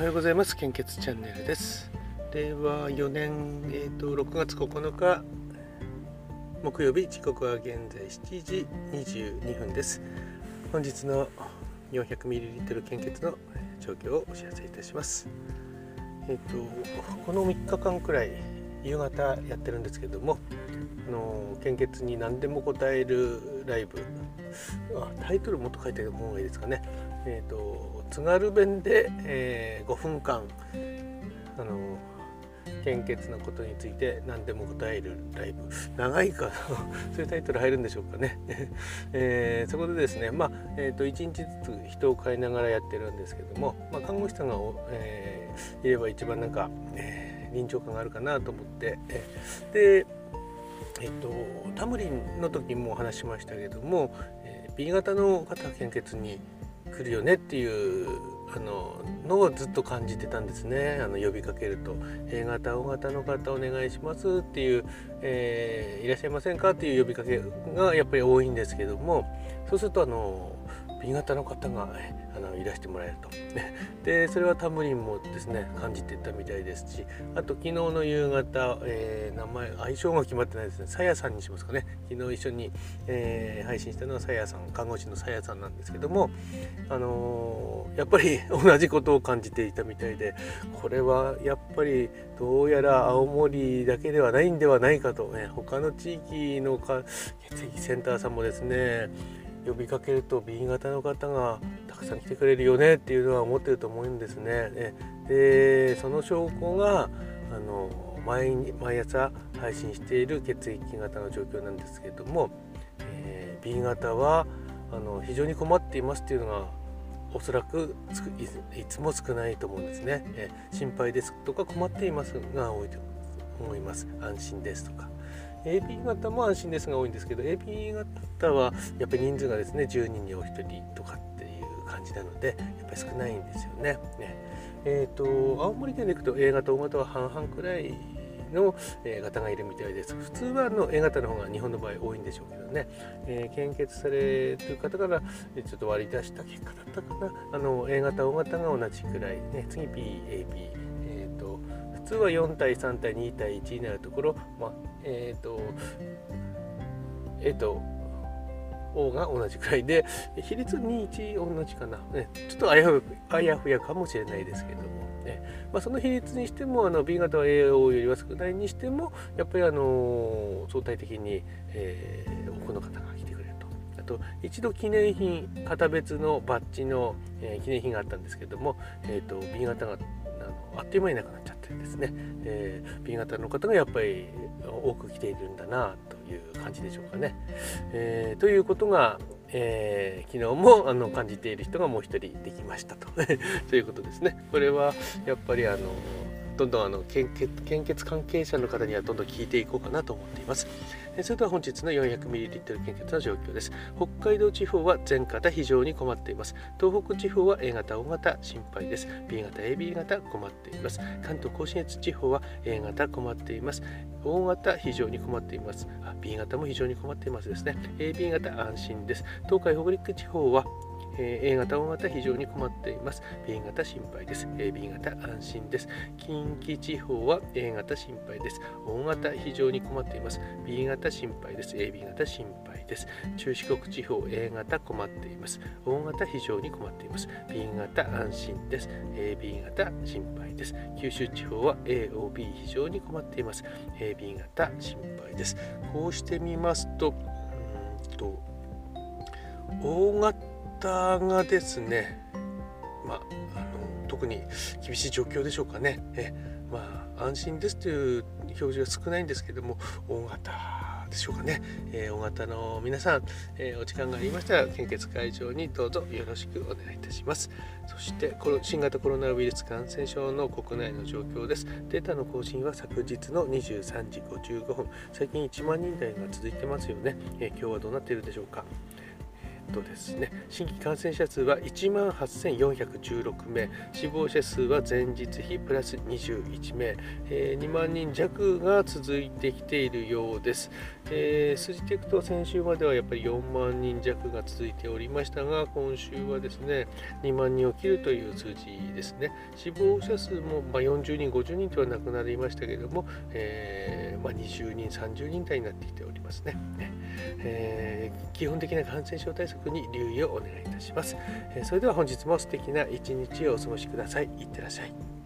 はようございます。献血チャンネルです。令和4年、えーと、6月9日木曜日時刻は現在7時22分です。本日の 400ml 献血の状況をお知らせいたします。えっ、ー、とこの3日間くらい夕方やってるんですけどもの献血に何でも答えるライブあタイトルもっと書いてる方がいいですかね。え、ー、と津軽弁で、えー、5分間あの献血のことについて何でも答えるライブ。長いかな。そういうタイトル入るんでしょうかね、えー、そこでですねまあ、えーと、1日ずつ人を変えながらやってるんですけども、まあ、看護師さんが、えー、いれば一番なんか、えー、臨場感があるかなと思って、でえっ、とタムリンの時もお話しましたけども、えー、B 型の方献血に来るよねっていうあののをずっと感じてたんですねあの呼びかけると「A 型 O 型の方お願いします」っていう、えー「いらっしゃいませんか?」っていう呼びかけがやっぱり多いんですけどもそうするとあの B 型の方があのいらしてもらえると。でそれはタムリンもですね感じてたみたいですしあと昨日の夕方、えー、名前相性が決まってないですね。さやさんにしますかね。昨日一緒に、えー、配信したのはさやさん看護師のさやさんなんですけどもあのー、やっぱり 同じことを感じていたみたいでこれはやっぱりどうやら青森だけではないんではないかと、ね、他の地域のか血液センターさんもですね呼びかけると B 型の方がたくさん来てくれるよねっていうのは思ってると思うんですね。でその証拠があの毎毎朝配信している血液型の状況なんですけれども、えー、B 型はあの非常に困っていますっていうのがおそらくいつも少ないと思うんですね。えー、心配ですとか困っていますが多いと思います。安心ですとか。AB 型も安心ですが多いんですけど AB 型はやっぱり人数がですね10人にお一人とかっていう感じなのでやっぱり少ないんですよね。ね。えーと、青森県で行くと A 型 O 型は半々くらいの、え型がいるみたいです。普通はの A 型の方が日本の場合多いんでしょうけどね、えー、献血されてる方からちょっと割り出した結果だったかな。あの A 型 O 型が同じくらいね。次 BAB 通は4対3対2対1になるところ、まあ、えっ、ー、と、えっ、ー、と、O が同じくらいで、比率21同じかな。ね、ちょっとあやふあやふやかもしれないですけども、ねまあ、その比率にしてもあの B 型は AO よりは少ないにしても、やっぱりあの相対的に、えー、多くの方が来てくれると。あと一度記念品型別のバッジの、えー、記念品があったんですけども、えーと、B 型があっという間になくなっちゃってですね、えー、B 型の方がやっぱり多く来ているんだなという感じでしょうかね。えー、ということが、えー、昨日もあの感じている人がもう一人できましたと ということですね。これはやっぱりあのどんどんあの献血献血関係者の方にはどんどん聞いていこうかなと思っています。それでは本日の 400ml 献血の状況です。北海道地方は全型非常に困っています。東北地方は A 型、O 型心配です。B 型、AB 型困っています。関東甲信越地方は A 型困っています。O 型非常に困っています。B 型も非常に困っていますですね。AB 型安心です。東海北陸地方は A 型、O 型非常に困っています。B 型心配です。AB 型安心です。近畿地方は A 型心配です。O 型非常に困っています。B 型心配です。AB 型心配です。中四国地方 A 型困っています。O 型非常に困っています。B 型安心です。AB 型心配です。九州地方は AOB 非常に困っています。AB 型心配です。こうしてみますと、うんと O 型方がですね、まあ、あの特に厳しい状況でしょうかね。えまあ、安心ですという表示が少ないんですけども大型でしょうかね、えー、大型の皆さん、えー、お時間がありましたら献血会場にどうぞよろしくお願いいたします。そしてこの新型コロナウイルス感染症の国内の状況です。データの更新は昨日の23時55分。最近1万人台が続いてますよね、えー、今日はどうなっているでしょうか。とですね。新規感染者数は1万8416名。死亡者数は前日比プラス21名、えー、2万人弱が続いてきているようです、えー、数字でいくと先週まではやっぱり4万人弱が続いておりましたが今週はですね2万人を切るという数字ですね。死亡者数もま40人50人とはなくなりましたけれども、えー、ま20人30人台になってきておりますね、えー、基本的な感染症対策に留意をお願いいたします、えそれでは本日も素敵な一日をお過ごしください。いってらっしゃい。